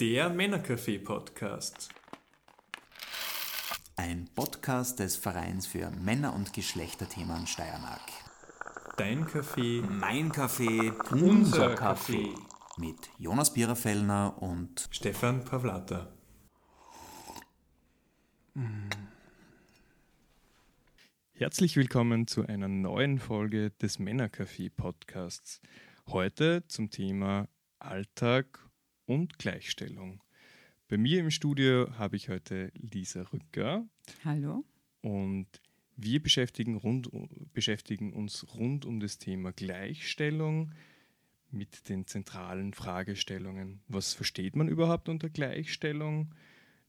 Der Männercafé-Podcast. Ein Podcast des Vereins für Männer- und Geschlechterthemen Steiermark. Dein Kaffee, Mein Kaffee, unser Kaffee. Mit Jonas Biererfellner und Stefan Pavlata. Herzlich willkommen zu einer neuen Folge des Männercafé-Podcasts. Heute zum Thema Alltag und Gleichstellung. Bei mir im Studio habe ich heute Lisa Rücker Hallo. und wir beschäftigen, rund, beschäftigen uns rund um das Thema Gleichstellung mit den zentralen Fragestellungen. Was versteht man überhaupt unter Gleichstellung?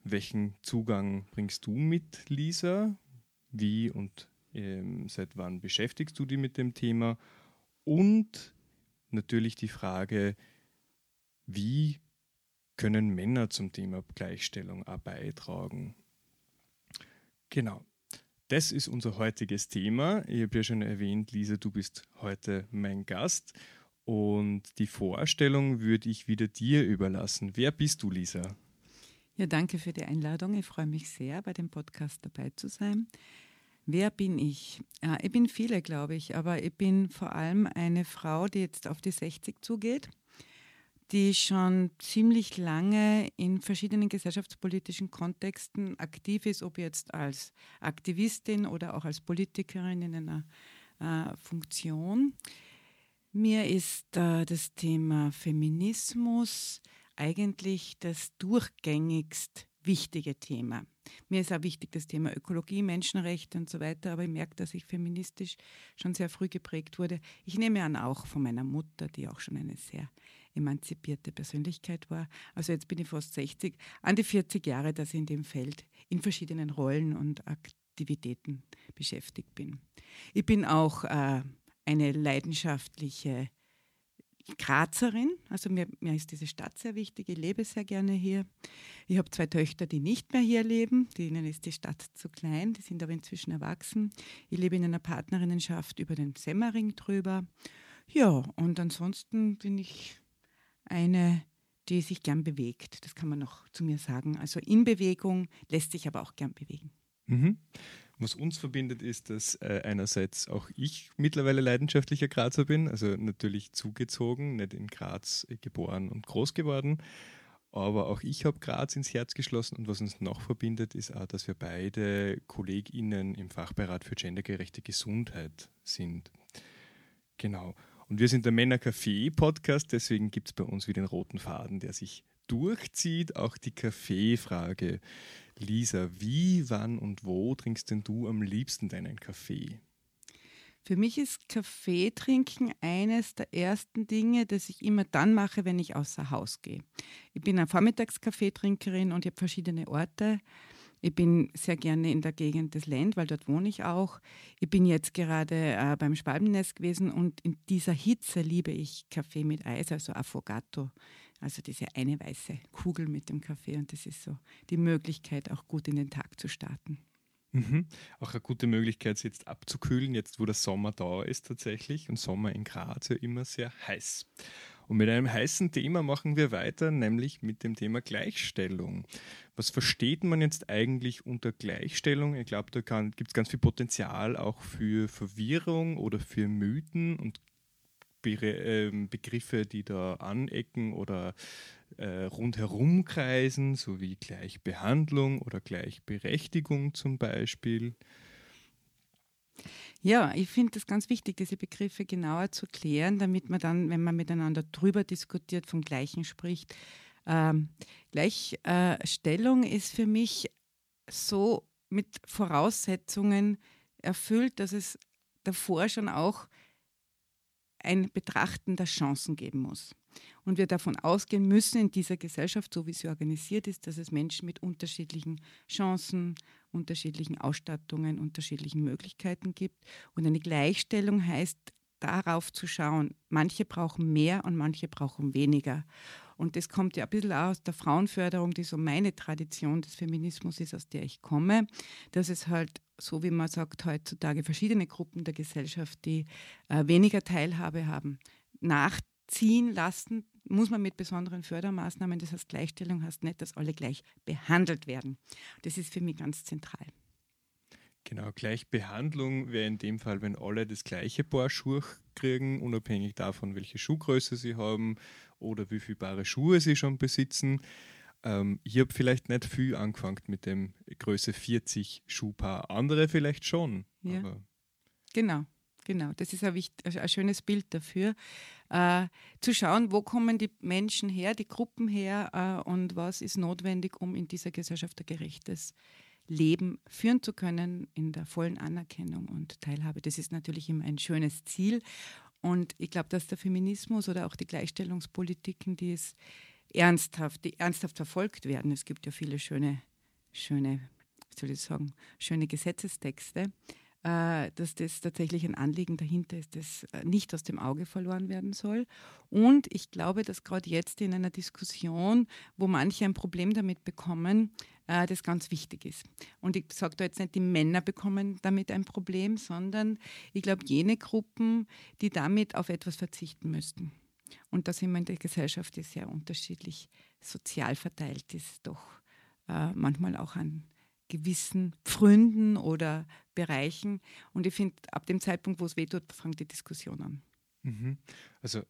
Welchen Zugang bringst du mit, Lisa? Wie und ähm, seit wann beschäftigst du dich mit dem Thema? Und natürlich die Frage, wie können Männer zum Thema Gleichstellung auch beitragen? Genau. Das ist unser heutiges Thema. Ich habe ja schon erwähnt, Lisa, du bist heute mein Gast. Und die Vorstellung würde ich wieder dir überlassen. Wer bist du, Lisa? Ja, danke für die Einladung. Ich freue mich sehr, bei dem Podcast dabei zu sein. Wer bin ich? Ja, ich bin viele, glaube ich, aber ich bin vor allem eine Frau, die jetzt auf die 60 zugeht, die schon ziemlich lange in verschiedenen gesellschaftspolitischen Kontexten aktiv ist, ob jetzt als Aktivistin oder auch als Politikerin in einer äh, Funktion. Mir ist äh, das Thema Feminismus eigentlich das durchgängigst wichtige Thema. Mir ist auch wichtig das Thema Ökologie, Menschenrechte und so weiter, aber ich merke, dass ich feministisch schon sehr früh geprägt wurde. Ich nehme an, auch von meiner Mutter, die auch schon eine sehr emanzipierte Persönlichkeit war. Also jetzt bin ich fast 60, an die 40 Jahre, dass ich in dem Feld in verschiedenen Rollen und Aktivitäten beschäftigt bin. Ich bin auch äh, eine leidenschaftliche Grazerin, also mir, mir ist diese Stadt sehr wichtig, ich lebe sehr gerne hier. Ich habe zwei Töchter, die nicht mehr hier leben, denen ist die Stadt zu klein, die sind aber inzwischen erwachsen. Ich lebe in einer Partnerinnenschaft über den Semmering drüber. Ja, und ansonsten bin ich eine, die sich gern bewegt, das kann man noch zu mir sagen. Also in Bewegung lässt sich aber auch gern bewegen. Mhm. Was uns verbindet, ist, dass äh, einerseits auch ich mittlerweile leidenschaftlicher Grazer bin, also natürlich zugezogen, nicht in Graz geboren und groß geworden. Aber auch ich habe Graz ins Herz geschlossen und was uns noch verbindet, ist auch, dass wir beide KollegInnen im Fachberat für gendergerechte Gesundheit sind. Genau. Und wir sind der Männer-Café-Podcast, deswegen gibt es bei uns wieder den roten Faden, der sich durchzieht, auch die Kaffeefrage. Lisa, wie, wann und wo trinkst denn du am liebsten deinen Kaffee? Für mich ist Kaffee trinken eines der ersten Dinge, das ich immer dann mache, wenn ich außer Haus gehe. Ich bin eine Vormittagskaffeetrinkerin und ich habe verschiedene Orte. Ich bin sehr gerne in der Gegend des Land, weil dort wohne ich auch. Ich bin jetzt gerade äh, beim Schwalbennest gewesen und in dieser Hitze liebe ich Kaffee mit Eis, also Affogato. Also diese eine weiße Kugel mit dem Kaffee und das ist so die Möglichkeit, auch gut in den Tag zu starten. Mhm. Auch eine gute Möglichkeit, es jetzt abzukühlen, jetzt wo der Sommer da ist tatsächlich und Sommer in Graz ja immer sehr heiß. Und mit einem heißen Thema machen wir weiter, nämlich mit dem Thema Gleichstellung. Was versteht man jetzt eigentlich unter Gleichstellung? Ich glaube, da gibt es ganz viel Potenzial auch für Verwirrung oder für Mythen und Be äh, Begriffe, die da anecken oder äh, rundherum kreisen, sowie Gleichbehandlung oder Gleichberechtigung zum Beispiel. Ja, ich finde es ganz wichtig, diese Begriffe genauer zu klären, damit man dann, wenn man miteinander drüber diskutiert, vom Gleichen spricht. Ähm, Gleichstellung ist für mich so mit Voraussetzungen erfüllt, dass es davor schon auch ein Betrachten der Chancen geben muss. Und wir davon ausgehen müssen in dieser Gesellschaft, so wie sie organisiert ist, dass es Menschen mit unterschiedlichen Chancen, unterschiedlichen Ausstattungen, unterschiedlichen Möglichkeiten gibt. Und eine Gleichstellung heißt, darauf zu schauen, manche brauchen mehr und manche brauchen weniger. Und das kommt ja ein bisschen auch aus der Frauenförderung, die so meine Tradition des Feminismus ist, aus der ich komme, dass es halt, so wie man sagt, heutzutage verschiedene Gruppen der Gesellschaft, die äh, weniger Teilhabe haben, nachziehen lassen muss man mit besonderen Fördermaßnahmen, das heißt Gleichstellung heißt nicht, dass alle gleich behandelt werden. Das ist für mich ganz zentral. Genau, Gleichbehandlung wäre in dem Fall, wenn alle das gleiche Paar Schuhe kriegen, unabhängig davon, welche Schuhgröße sie haben oder wie viele Paare Schuhe sie schon besitzen. Ähm, ich habe vielleicht nicht viel angefangen mit dem Größe 40 Schuhpaar. Andere vielleicht schon. Ja. genau, genau. Das ist ein, wichtig, ein schönes Bild dafür. Äh, zu schauen, wo kommen die Menschen her, die Gruppen her äh, und was ist notwendig, um in dieser Gesellschaft ein gerechtes Leben führen zu können in der vollen Anerkennung und Teilhabe. Das ist natürlich immer ein schönes Ziel. Und ich glaube, dass der Feminismus oder auch die Gleichstellungspolitiken, die es ernsthaft, die ernsthaft verfolgt werden. Es gibt ja viele schöne, schöne, soll ich sagen, schöne Gesetzestexte, dass das tatsächlich ein Anliegen dahinter ist, das äh, nicht aus dem Auge verloren werden soll. Und ich glaube, dass gerade jetzt in einer Diskussion, wo manche ein Problem damit bekommen, äh, das ganz wichtig ist. Und ich sage da jetzt nicht, die Männer bekommen damit ein Problem, sondern ich glaube, jene Gruppen, die damit auf etwas verzichten müssten. Und da sind wir in der Gesellschaft, die sehr unterschiedlich sozial verteilt ist, doch äh, manchmal auch an gewissen Pfründen oder Bereichen. Und ich finde, ab dem Zeitpunkt, wo es wehtut, fängt die Diskussion an. Mhm. Also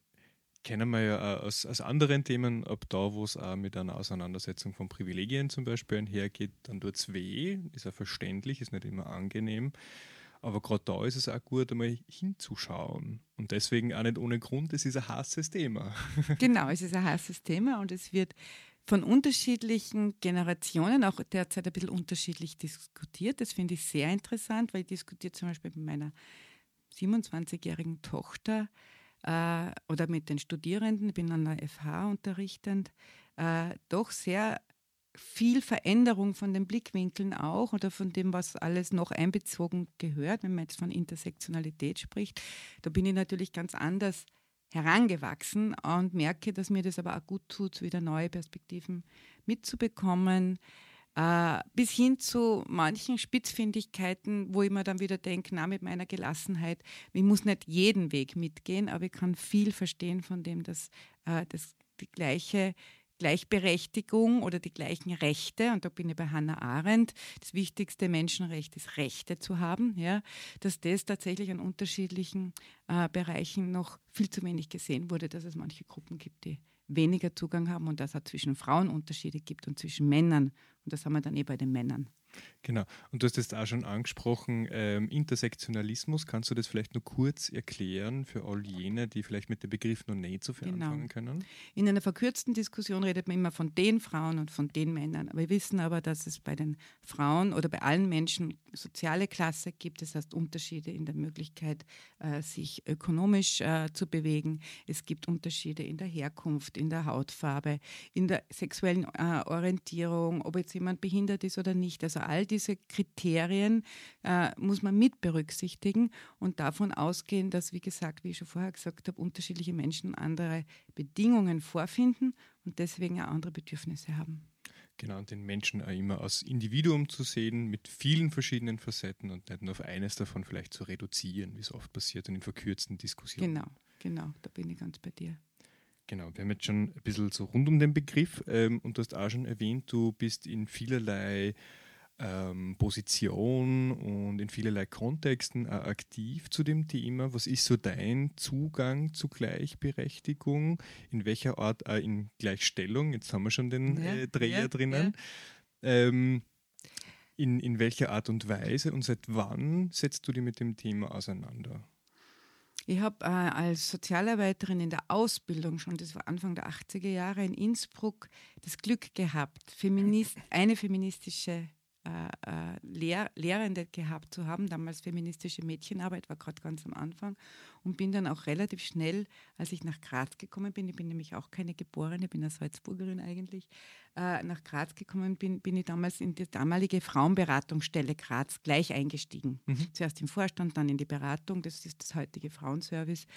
kennen wir ja aus, aus anderen Themen, ab da, wo es auch mit einer Auseinandersetzung von Privilegien zum Beispiel einhergeht, dann tut es weh, ist ja verständlich, ist nicht immer angenehm. Aber gerade da ist es auch gut, einmal hinzuschauen. Und deswegen auch nicht ohne Grund, es ist ein heißes Thema. genau, es ist ein heißes Thema und es wird von unterschiedlichen Generationen auch derzeit ein bisschen unterschiedlich diskutiert. Das finde ich sehr interessant, weil ich diskutiere zum Beispiel mit meiner 27-jährigen Tochter äh, oder mit den Studierenden, ich bin an der FH unterrichtend, äh, doch sehr viel Veränderung von den Blickwinkeln auch oder von dem, was alles noch einbezogen gehört, wenn man jetzt von Intersektionalität spricht. Da bin ich natürlich ganz anders herangewachsen und merke, dass mir das aber auch gut tut, wieder neue Perspektiven mitzubekommen. Äh, bis hin zu manchen Spitzfindigkeiten, wo ich mir dann wieder denke, na, mit meiner Gelassenheit, ich muss nicht jeden Weg mitgehen, aber ich kann viel verstehen von dem, dass äh, das die gleiche Gleichberechtigung oder die gleichen Rechte, und da bin ich bei Hannah Arendt, das wichtigste Menschenrecht ist, Rechte zu haben, ja, dass das tatsächlich an unterschiedlichen äh, Bereichen noch viel zu wenig gesehen wurde, dass es manche Gruppen gibt, die weniger Zugang haben und dass es zwischen Frauen Unterschiede gibt und zwischen Männern. Und das haben wir dann eh bei den Männern. Genau. Und du hast es auch schon angesprochen, ähm, Intersektionalismus. Kannst du das vielleicht nur kurz erklären für all jene, die vielleicht mit dem Begriff noch nicht so viel genau. anfangen können? In einer verkürzten Diskussion redet man immer von den Frauen und von den Männern. Wir wissen aber, dass es bei den Frauen oder bei allen Menschen soziale Klasse gibt. Das heißt Unterschiede in der Möglichkeit, äh, sich ökonomisch äh, zu bewegen. Es gibt Unterschiede in der Herkunft, in der Hautfarbe, in der sexuellen äh, Orientierung, ob jetzt jemand behindert ist oder nicht. Also all diese Kriterien äh, muss man mit berücksichtigen und davon ausgehen, dass, wie gesagt, wie ich schon vorher gesagt habe, unterschiedliche Menschen andere Bedingungen vorfinden und deswegen auch andere Bedürfnisse haben. Genau, und den Menschen auch immer als Individuum zu sehen, mit vielen verschiedenen Facetten und nicht nur auf eines davon vielleicht zu reduzieren, wie es oft passiert in den verkürzten Diskussionen. Genau, genau, da bin ich ganz bei dir. Genau, wir haben jetzt schon ein bisschen so rund um den Begriff ähm, und du hast auch schon erwähnt, du bist in vielerlei ähm, Position und in vielerlei Kontexten äh, aktiv zu dem Thema. Was ist so dein Zugang zu Gleichberechtigung? In welcher Art, äh, in Gleichstellung, jetzt haben wir schon den ja, äh, Dreher ja, drinnen. Ja. Ähm, in, in welcher Art und Weise und seit wann setzt du dich mit dem Thema auseinander? Ich habe äh, als Sozialarbeiterin in der Ausbildung schon, das war Anfang der 80er Jahre in Innsbruck, das Glück gehabt, Feminist, eine feministische Lehr Lehrende gehabt zu haben, damals feministische Mädchenarbeit, war gerade ganz am Anfang und bin dann auch relativ schnell, als ich nach Graz gekommen bin, ich bin nämlich auch keine Geborene, bin eine Salzburgerin eigentlich, äh, nach Graz gekommen bin, bin ich damals in die damalige Frauenberatungsstelle Graz gleich eingestiegen. Mhm. Zuerst im Vorstand, dann in die Beratung, das ist das heutige Frauenservice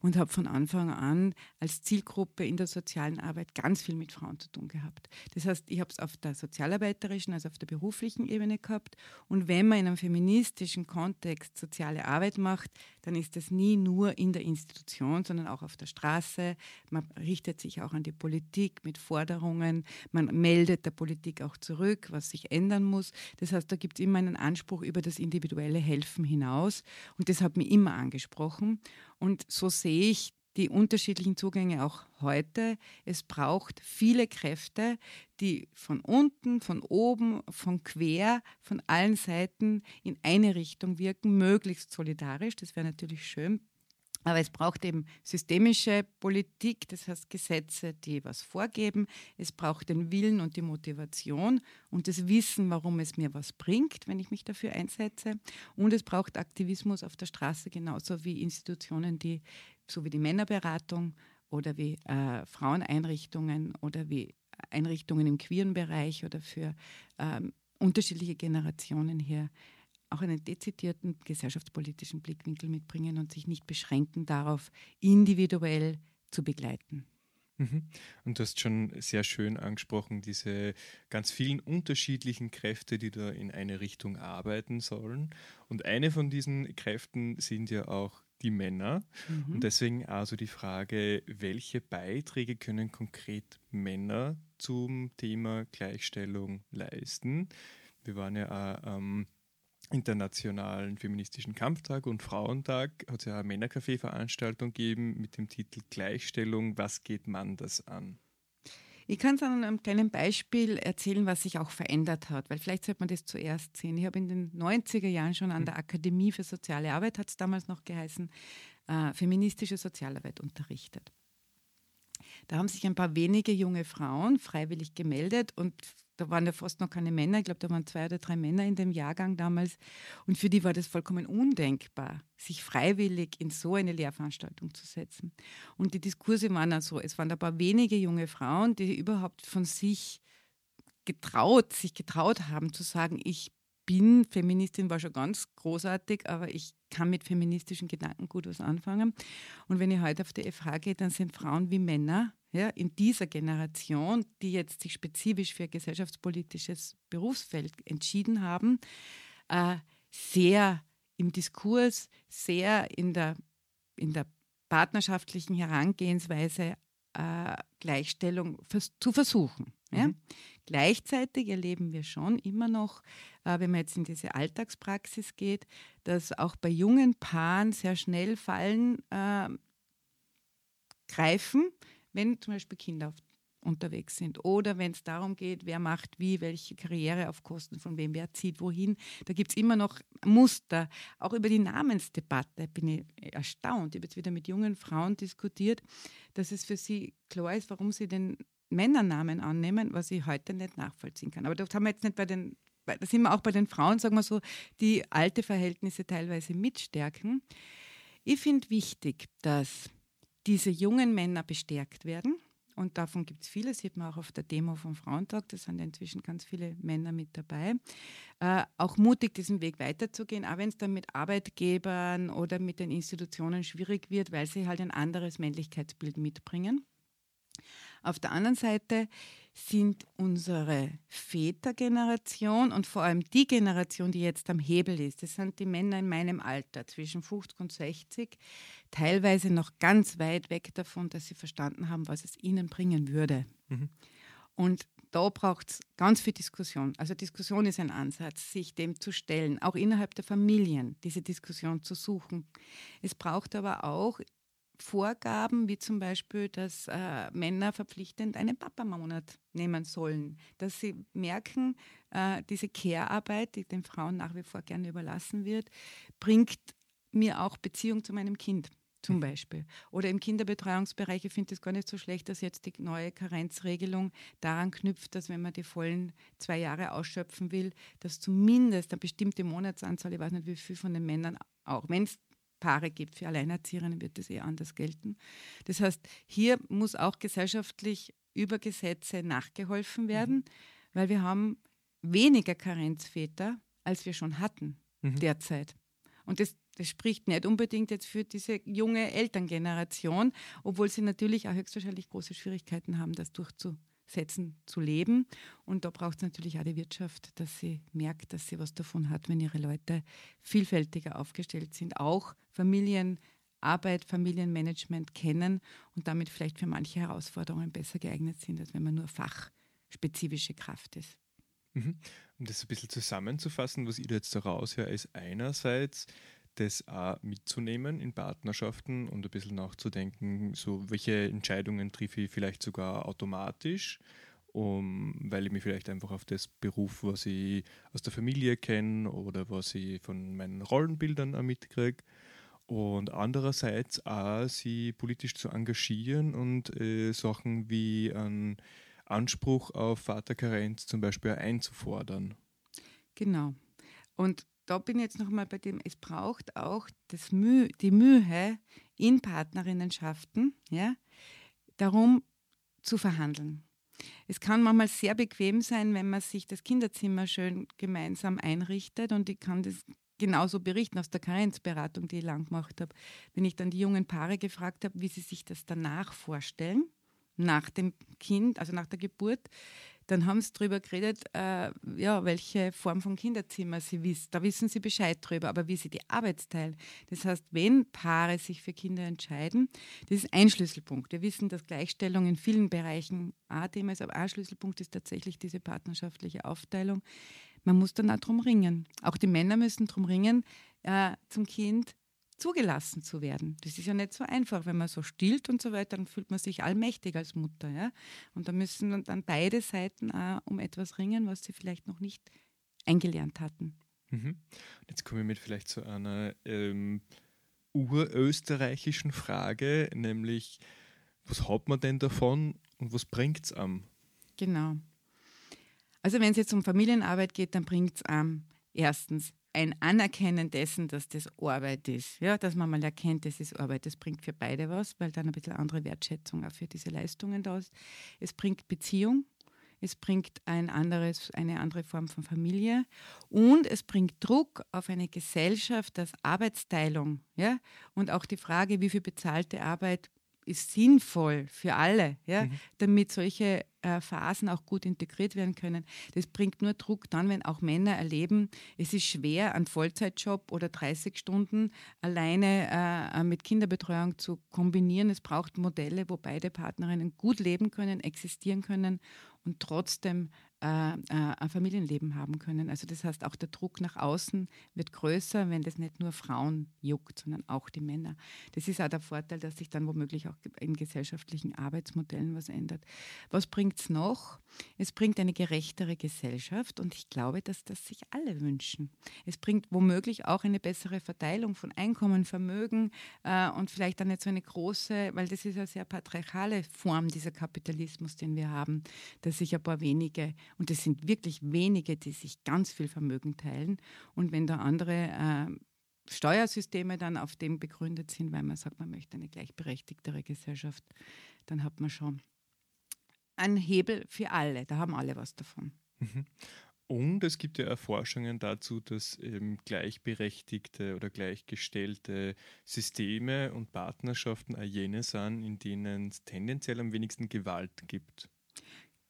und habe von Anfang an als Zielgruppe in der sozialen Arbeit ganz viel mit Frauen zu tun gehabt. Das heißt, ich habe es auf der sozialarbeiterischen, also auf der beruflichen Ebene gehabt und wenn man in einem feministischen Kontext soziale Arbeit macht, dann ist das nie nur nur in der Institution, sondern auch auf der Straße. Man richtet sich auch an die Politik mit Forderungen. Man meldet der Politik auch zurück, was sich ändern muss. Das heißt, da gibt es immer einen Anspruch über das individuelle Helfen hinaus. Und das hat mich immer angesprochen. Und so sehe ich die unterschiedlichen Zugänge auch heute. Es braucht viele Kräfte, die von unten, von oben, von quer, von allen Seiten in eine Richtung wirken, möglichst solidarisch. Das wäre natürlich schön. Aber es braucht eben systemische Politik, das heißt Gesetze, die was vorgeben. Es braucht den Willen und die Motivation und das Wissen, warum es mir was bringt, wenn ich mich dafür einsetze. Und es braucht Aktivismus auf der Straße, genauso wie Institutionen, die so wie die Männerberatung oder wie äh, Fraueneinrichtungen oder wie Einrichtungen im queeren Bereich oder für ähm, unterschiedliche Generationen hier auch einen dezidierten gesellschaftspolitischen Blickwinkel mitbringen und sich nicht beschränken darauf, individuell zu begleiten. Mhm. Und du hast schon sehr schön angesprochen, diese ganz vielen unterschiedlichen Kräfte, die da in eine Richtung arbeiten sollen. Und eine von diesen Kräften sind ja auch die Männer. Mhm. Und deswegen also die Frage, welche Beiträge können konkret Männer zum Thema Gleichstellung leisten? Wir waren ja auch am Internationalen Feministischen Kampftag und Frauentag, hat es ja eine Männercafé-Veranstaltung gegeben mit dem Titel Gleichstellung, was geht man das an? Ich kann es an einem kleinen Beispiel erzählen, was sich auch verändert hat, weil vielleicht sollte man das zuerst sehen. Ich habe in den 90er Jahren schon an der Akademie für soziale Arbeit, hat es damals noch geheißen, äh, feministische Sozialarbeit unterrichtet. Da haben sich ein paar wenige junge Frauen freiwillig gemeldet und da waren ja fast noch keine Männer. Ich glaube, da waren zwei oder drei Männer in dem Jahrgang damals. Und für die war das vollkommen undenkbar, sich freiwillig in so eine Lehrveranstaltung zu setzen. Und die Diskurse waren also, es waren ein paar wenige junge Frauen, die überhaupt von sich getraut, sich getraut haben zu sagen, ich bin Feministin, war schon ganz großartig, aber ich kann mit feministischen Gedanken gut was anfangen. Und wenn ich heute auf die FH gehe, dann sind Frauen wie Männer ja, in dieser Generation, die jetzt sich spezifisch für gesellschaftspolitisches Berufsfeld entschieden haben, äh, sehr im Diskurs, sehr in der, in der partnerschaftlichen Herangehensweise äh, Gleichstellung vers zu versuchen. Ja? Mhm. Gleichzeitig erleben wir schon immer noch, äh, wenn man jetzt in diese Alltagspraxis geht, dass auch bei jungen Paaren sehr schnell Fallen äh, greifen, wenn zum Beispiel Kinder unterwegs sind oder wenn es darum geht, wer macht wie, welche Karriere auf Kosten von wem, wer zieht wohin. Da gibt es immer noch Muster. Auch über die Namensdebatte bin ich erstaunt. Ich habe jetzt wieder mit jungen Frauen diskutiert, dass es für sie klar ist, warum sie den Männernamen annehmen, was ich heute nicht nachvollziehen kann. Aber das haben wir jetzt nicht bei den, da sind wir auch bei den Frauen, sagen wir so, die alte Verhältnisse teilweise mitstärken. Ich finde wichtig, dass diese jungen Männer bestärkt werden. Und davon gibt es viele, sieht man auch auf der Demo vom Frauentag, da sind inzwischen ganz viele Männer mit dabei. Äh, auch mutig, diesen Weg weiterzugehen, auch wenn es dann mit Arbeitgebern oder mit den Institutionen schwierig wird, weil sie halt ein anderes Männlichkeitsbild mitbringen. Auf der anderen Seite sind unsere Vätergeneration und vor allem die Generation, die jetzt am Hebel ist, das sind die Männer in meinem Alter zwischen 50 und 60, teilweise noch ganz weit weg davon, dass sie verstanden haben, was es ihnen bringen würde. Mhm. Und da braucht es ganz viel Diskussion. Also Diskussion ist ein Ansatz, sich dem zu stellen, auch innerhalb der Familien diese Diskussion zu suchen. Es braucht aber auch Vorgaben, wie zum Beispiel, dass äh, Männer verpflichtend einen Papamonat nehmen sollen, dass sie merken, äh, diese Care-Arbeit, die den Frauen nach wie vor gerne überlassen wird, bringt mir auch Beziehung zu meinem Kind zum mhm. Beispiel. Oder im Kinderbetreuungsbereich, ich finde es gar nicht so schlecht, dass jetzt die neue Karenzregelung daran knüpft, dass wenn man die vollen zwei Jahre ausschöpfen will, dass zumindest eine bestimmte Monatsanzahl, ich weiß nicht wie viel von den Männern, auch wenn es Paare gibt. Für Alleinerzieherinnen wird das eher anders gelten. Das heißt, hier muss auch gesellschaftlich über Gesetze nachgeholfen werden, mhm. weil wir haben weniger Karenzväter, als wir schon hatten mhm. derzeit. Und das, das spricht nicht unbedingt jetzt für diese junge Elterngeneration, obwohl sie natürlich auch höchstwahrscheinlich große Schwierigkeiten haben, das durchzusetzen setzen zu leben. Und da braucht es natürlich auch die Wirtschaft, dass sie merkt, dass sie was davon hat, wenn ihre Leute vielfältiger aufgestellt sind, auch Familien Arbeit, Familienmanagement kennen und damit vielleicht für manche Herausforderungen besser geeignet sind, als wenn man nur fachspezifische Kraft ist. Mhm. Um das ein bisschen zusammenzufassen, was ich da jetzt da raushöre, ist einerseits das auch mitzunehmen in Partnerschaften und ein bisschen nachzudenken, so welche Entscheidungen treffe ich vielleicht sogar automatisch, um, weil ich mich vielleicht einfach auf das Beruf, was ich aus der Familie kenne oder was ich von meinen Rollenbildern auch mitkriege. Und andererseits auch sie politisch zu engagieren und äh, Sachen wie einen Anspruch auf Vaterkarenz zum Beispiel einzufordern. Genau. Und da bin ich jetzt nochmal bei dem, es braucht auch das Mühe, die Mühe in Partnerinnenschaften, ja, darum zu verhandeln. Es kann manchmal sehr bequem sein, wenn man sich das Kinderzimmer schön gemeinsam einrichtet und ich kann das genauso berichten aus der Karenzberatung, die ich lang gemacht habe, wenn ich dann die jungen Paare gefragt habe, wie sie sich das danach vorstellen, nach dem Kind, also nach der Geburt, dann haben sie darüber geredet, äh, ja, welche Form von Kinderzimmer sie wissen. Da wissen sie Bescheid drüber, aber wie sie die Arbeit teilen. Das heißt, wenn Paare sich für Kinder entscheiden, das ist ein Schlüsselpunkt. Wir wissen, dass Gleichstellung in vielen Bereichen ein Thema ist, aber ein Schlüsselpunkt ist tatsächlich diese partnerschaftliche Aufteilung. Man muss dann auch drum ringen. Auch die Männer müssen drum ringen, äh, zum Kind zugelassen zu werden. Das ist ja nicht so einfach. Wenn man so stillt und so weiter, dann fühlt man sich allmächtig als Mutter. Ja? Und da müssen dann beide Seiten auch um etwas ringen, was sie vielleicht noch nicht eingelernt hatten. Mhm. Jetzt komme ich mit vielleicht zu einer ähm, urösterreichischen Frage, nämlich was hat man denn davon und was bringt es am? Genau. Also wenn es jetzt um Familienarbeit geht, dann bringt es am erstens ein Anerkennen dessen, dass das Arbeit ist. Ja, dass man mal erkennt, das ist Arbeit. Das bringt für beide was, weil dann ein bisschen andere Wertschätzung auch für diese Leistungen da ist. Es bringt Beziehung, es bringt ein anderes, eine andere Form von Familie und es bringt Druck auf eine Gesellschaft als Arbeitsteilung. Ja? Und auch die Frage, wie viel bezahlte Arbeit ist sinnvoll für alle, ja? Mhm. damit solche äh, Phasen auch gut integriert werden können. Das bringt nur Druck dann, wenn auch Männer erleben, es ist schwer, einen Vollzeitjob oder 30 Stunden alleine äh, mit Kinderbetreuung zu kombinieren. Es braucht Modelle, wo beide Partnerinnen gut leben können, existieren können und trotzdem äh, äh, ein Familienleben haben können. Also das heißt, auch der Druck nach außen wird größer, wenn das nicht nur Frauen juckt, sondern auch die Männer. Das ist auch der Vorteil, dass sich dann womöglich auch in gesellschaftlichen Arbeitsmodellen was ändert. Was bringt es noch? Es bringt eine gerechtere Gesellschaft und ich glaube, dass das sich alle wünschen. Es bringt womöglich auch eine bessere Verteilung von Einkommen, Vermögen äh, und vielleicht dann nicht so eine große, weil das ist eine sehr patriarchale Form dieser Kapitalismus, den wir haben, dass sich ein paar wenige und es sind wirklich wenige, die sich ganz viel Vermögen teilen. Und wenn da andere äh, Steuersysteme dann auf dem begründet sind, weil man sagt, man möchte eine gleichberechtigtere Gesellschaft, dann hat man schon einen Hebel für alle. Da haben alle was davon. Mhm. Und es gibt ja Erforschungen dazu, dass eben gleichberechtigte oder gleichgestellte Systeme und Partnerschaften auch jene sind, in denen es tendenziell am wenigsten Gewalt gibt.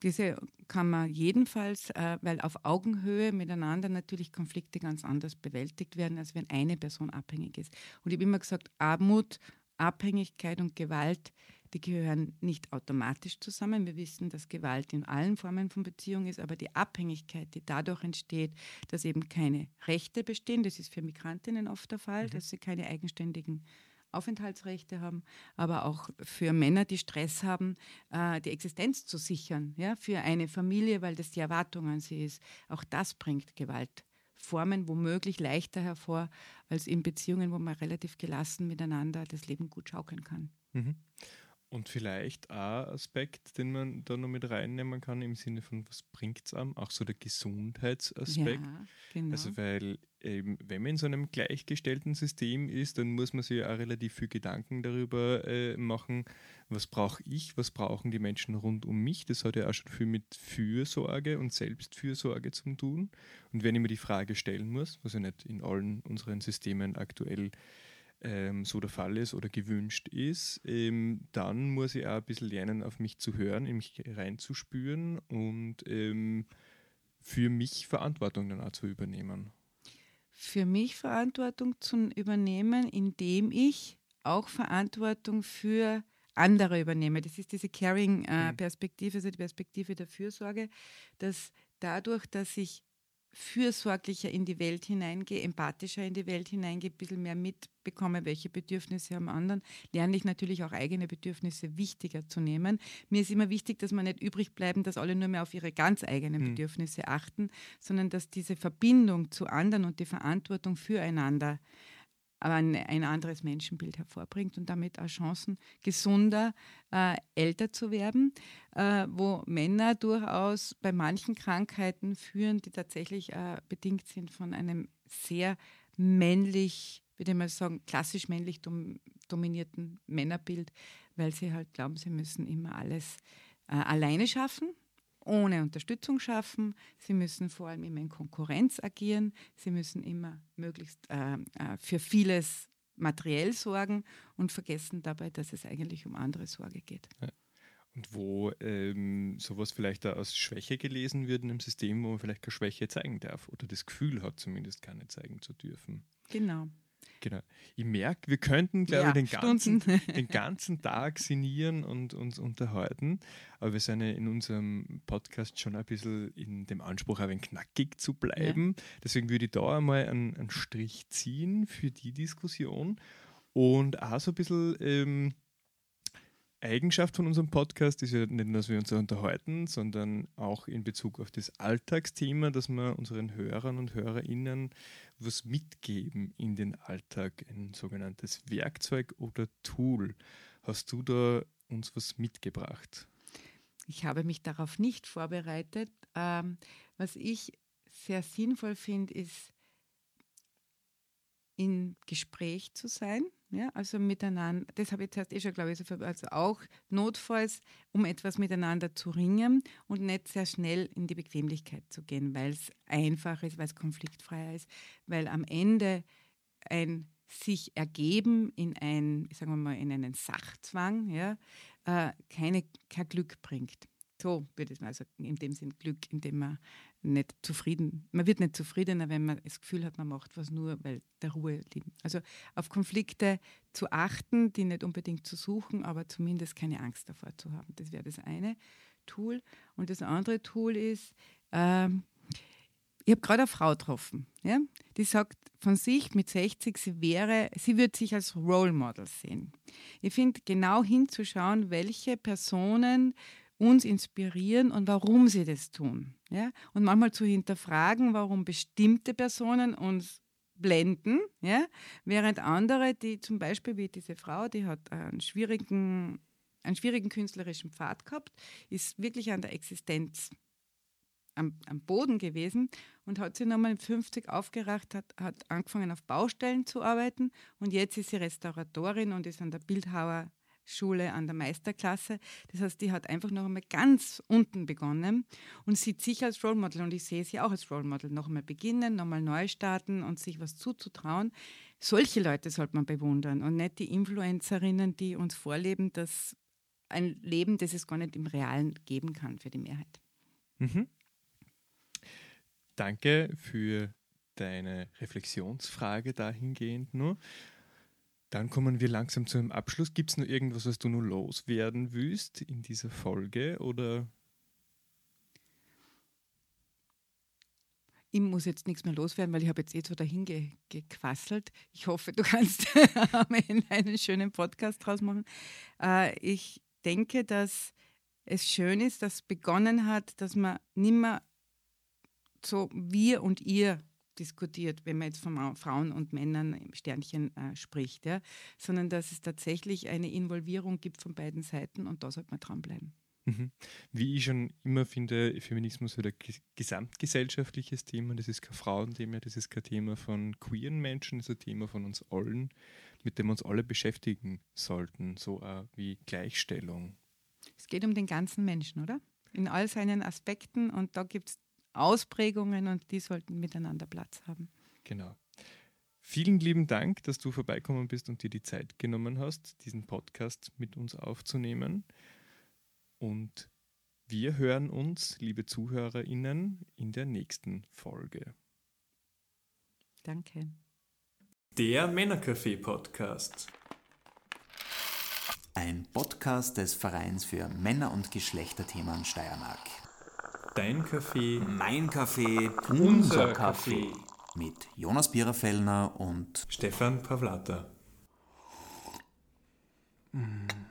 Diese kann man jedenfalls, äh, weil auf Augenhöhe miteinander natürlich Konflikte ganz anders bewältigt werden, als wenn eine Person abhängig ist. Und ich habe immer gesagt, Armut, Abhängigkeit und Gewalt, die gehören nicht automatisch zusammen. Wir wissen, dass Gewalt in allen Formen von Beziehung ist, aber die Abhängigkeit, die dadurch entsteht, dass eben keine Rechte bestehen, das ist für Migrantinnen oft der Fall, mhm. dass sie keine eigenständigen Aufenthaltsrechte haben, aber auch für Männer, die Stress haben, äh, die Existenz zu sichern, ja, für eine Familie, weil das die Erwartung an sie ist. Auch das bringt Gewaltformen womöglich leichter hervor als in Beziehungen, wo man relativ gelassen miteinander das Leben gut schaukeln kann. Mhm. Und vielleicht ein Aspekt, den man da noch mit reinnehmen kann, im Sinne von, was bringt es einem? Auch so der Gesundheitsaspekt. Ja, genau. Also, weil eben, wenn man in so einem gleichgestellten System ist, dann muss man sich auch relativ viel Gedanken darüber äh, machen, was brauche ich, was brauchen die Menschen rund um mich. Das hat ja auch schon viel mit Fürsorge und Selbstfürsorge zu tun. Und wenn ich mir die Frage stellen muss, was ja nicht in allen unseren Systemen aktuell ähm, so der Fall ist oder gewünscht ist, ähm, dann muss ich auch ein bisschen lernen, auf mich zu hören, in mich reinzuspüren und ähm, für mich Verantwortung dann auch zu übernehmen. Für mich Verantwortung zu übernehmen, indem ich auch Verantwortung für andere übernehme. Das ist diese Caring-Perspektive, also die Perspektive der Fürsorge, dass dadurch, dass ich fürsorglicher in die Welt hineingehe, empathischer in die Welt hineingehe, ein bisschen mehr mitbekomme, welche Bedürfnisse haben anderen, lerne ich natürlich auch eigene Bedürfnisse wichtiger zu nehmen. Mir ist immer wichtig, dass man nicht übrig bleiben, dass alle nur mehr auf ihre ganz eigenen mhm. Bedürfnisse achten, sondern dass diese Verbindung zu anderen und die Verantwortung füreinander aber ein, ein anderes Menschenbild hervorbringt und damit auch Chancen, gesunder äh, älter zu werden, äh, wo Männer durchaus bei manchen Krankheiten führen, die tatsächlich äh, bedingt sind von einem sehr männlich, würde ich mal sagen, klassisch männlich dom dominierten Männerbild, weil sie halt glauben, sie müssen immer alles äh, alleine schaffen ohne Unterstützung schaffen. Sie müssen vor allem immer in Konkurrenz agieren. Sie müssen immer möglichst äh, äh, für vieles materiell sorgen und vergessen dabei, dass es eigentlich um andere Sorge geht. Ja. Und wo ähm, sowas vielleicht da als Schwäche gelesen wird in einem System, wo man vielleicht keine Schwäche zeigen darf oder das Gefühl hat, zumindest keine zeigen zu dürfen. Genau. Genau. Ich merke, wir könnten, glaube ja, ich, den ganzen, den ganzen Tag sinnieren und uns unterhalten. Aber wir sind ja in unserem Podcast schon ein bisschen in dem Anspruch, ein wenig knackig zu bleiben. Ja. Deswegen würde ich da einmal einen, einen, Strich ziehen für die Diskussion und auch so ein bisschen ähm, Eigenschaft von unserem Podcast ist ja nicht nur, dass wir uns unterhalten, sondern auch in Bezug auf das Alltagsthema, dass wir unseren Hörern und Hörerinnen was mitgeben in den Alltag, ein sogenanntes Werkzeug oder Tool. Hast du da uns was mitgebracht? Ich habe mich darauf nicht vorbereitet. Ähm, was ich sehr sinnvoll finde, ist, in Gespräch zu sein ja, also miteinander, das habe ich zuerst eh schon, glaube ich, also auch notfalls, um etwas miteinander zu ringen und nicht sehr schnell in die Bequemlichkeit zu gehen, weil es einfach ist, weil es konfliktfreier ist, weil am Ende ein sich ergeben in ein, sagen wir mal, in einen Sachzwang, ja, äh, keine, kein Glück bringt. So würde ich mal also in dem Sinn Glück, indem man nicht zufrieden, man wird nicht zufriedener, wenn man das Gefühl hat, man macht was nur, weil der Ruhe liegt. Also auf Konflikte zu achten, die nicht unbedingt zu suchen, aber zumindest keine Angst davor zu haben. Das wäre das eine Tool. Und das andere Tool ist, ähm, ich habe gerade eine Frau getroffen, ja, die sagt von sich mit 60, sie wäre, sie würde sich als Role Model sehen. Ich finde, genau hinzuschauen, welche Personen uns inspirieren und warum sie das tun. Ja? Und manchmal zu hinterfragen, warum bestimmte Personen uns blenden, ja? während andere, die zum Beispiel wie diese Frau, die hat einen schwierigen, einen schwierigen künstlerischen Pfad gehabt, ist wirklich an der Existenz am, am Boden gewesen und hat sie nochmal 50 aufgeracht, hat, hat angefangen auf Baustellen zu arbeiten und jetzt ist sie Restauratorin und ist an der Bildhauer Schule an der Meisterklasse. Das heißt, die hat einfach noch einmal ganz unten begonnen und sieht sich als Role Model und ich sehe sie auch als Role Model. Noch einmal beginnen, noch einmal neu starten und sich was zuzutrauen. Solche Leute sollte man bewundern und nicht die Influencerinnen, die uns vorleben, dass ein Leben, das es gar nicht im Realen geben kann für die Mehrheit. Mhm. Danke für deine Reflexionsfrage dahingehend nur. Dann kommen wir langsam zu einem Abschluss. Gibt es noch irgendwas, was du nur loswerden willst in dieser Folge? Oder? Ich muss jetzt nichts mehr loswerden, weil ich habe jetzt eh so dahin ge gequasselt. Ich hoffe, du kannst einen schönen Podcast draus machen. Äh, ich denke, dass es schön ist, dass begonnen hat, dass man nimmer so wir und ihr diskutiert, wenn man jetzt von Frauen und Männern im Sternchen äh, spricht, ja? sondern dass es tatsächlich eine Involvierung gibt von beiden Seiten und da sollte man dranbleiben. Mhm. Wie ich schon immer finde, Feminismus ist ein gesamtgesellschaftliches Thema. Das ist kein Frauenthema, das ist kein Thema von queeren Menschen, das ist ein Thema von uns allen, mit dem wir uns alle beschäftigen sollten, so auch wie Gleichstellung. Es geht um den ganzen Menschen, oder? In all seinen Aspekten und da gibt es Ausprägungen und die sollten miteinander Platz haben. Genau. Vielen lieben Dank, dass du vorbeikommen bist und dir die Zeit genommen hast, diesen Podcast mit uns aufzunehmen. Und wir hören uns, liebe ZuhörerInnen, in der nächsten Folge. Danke. Der Männercafé-Podcast. Ein Podcast des Vereins für Männer- und Geschlechterthemen Steiermark. Dein Kaffee, Mein Kaffee, unser Kaffee. Mit Jonas Biererfellner und Stefan Pavlata. Mm.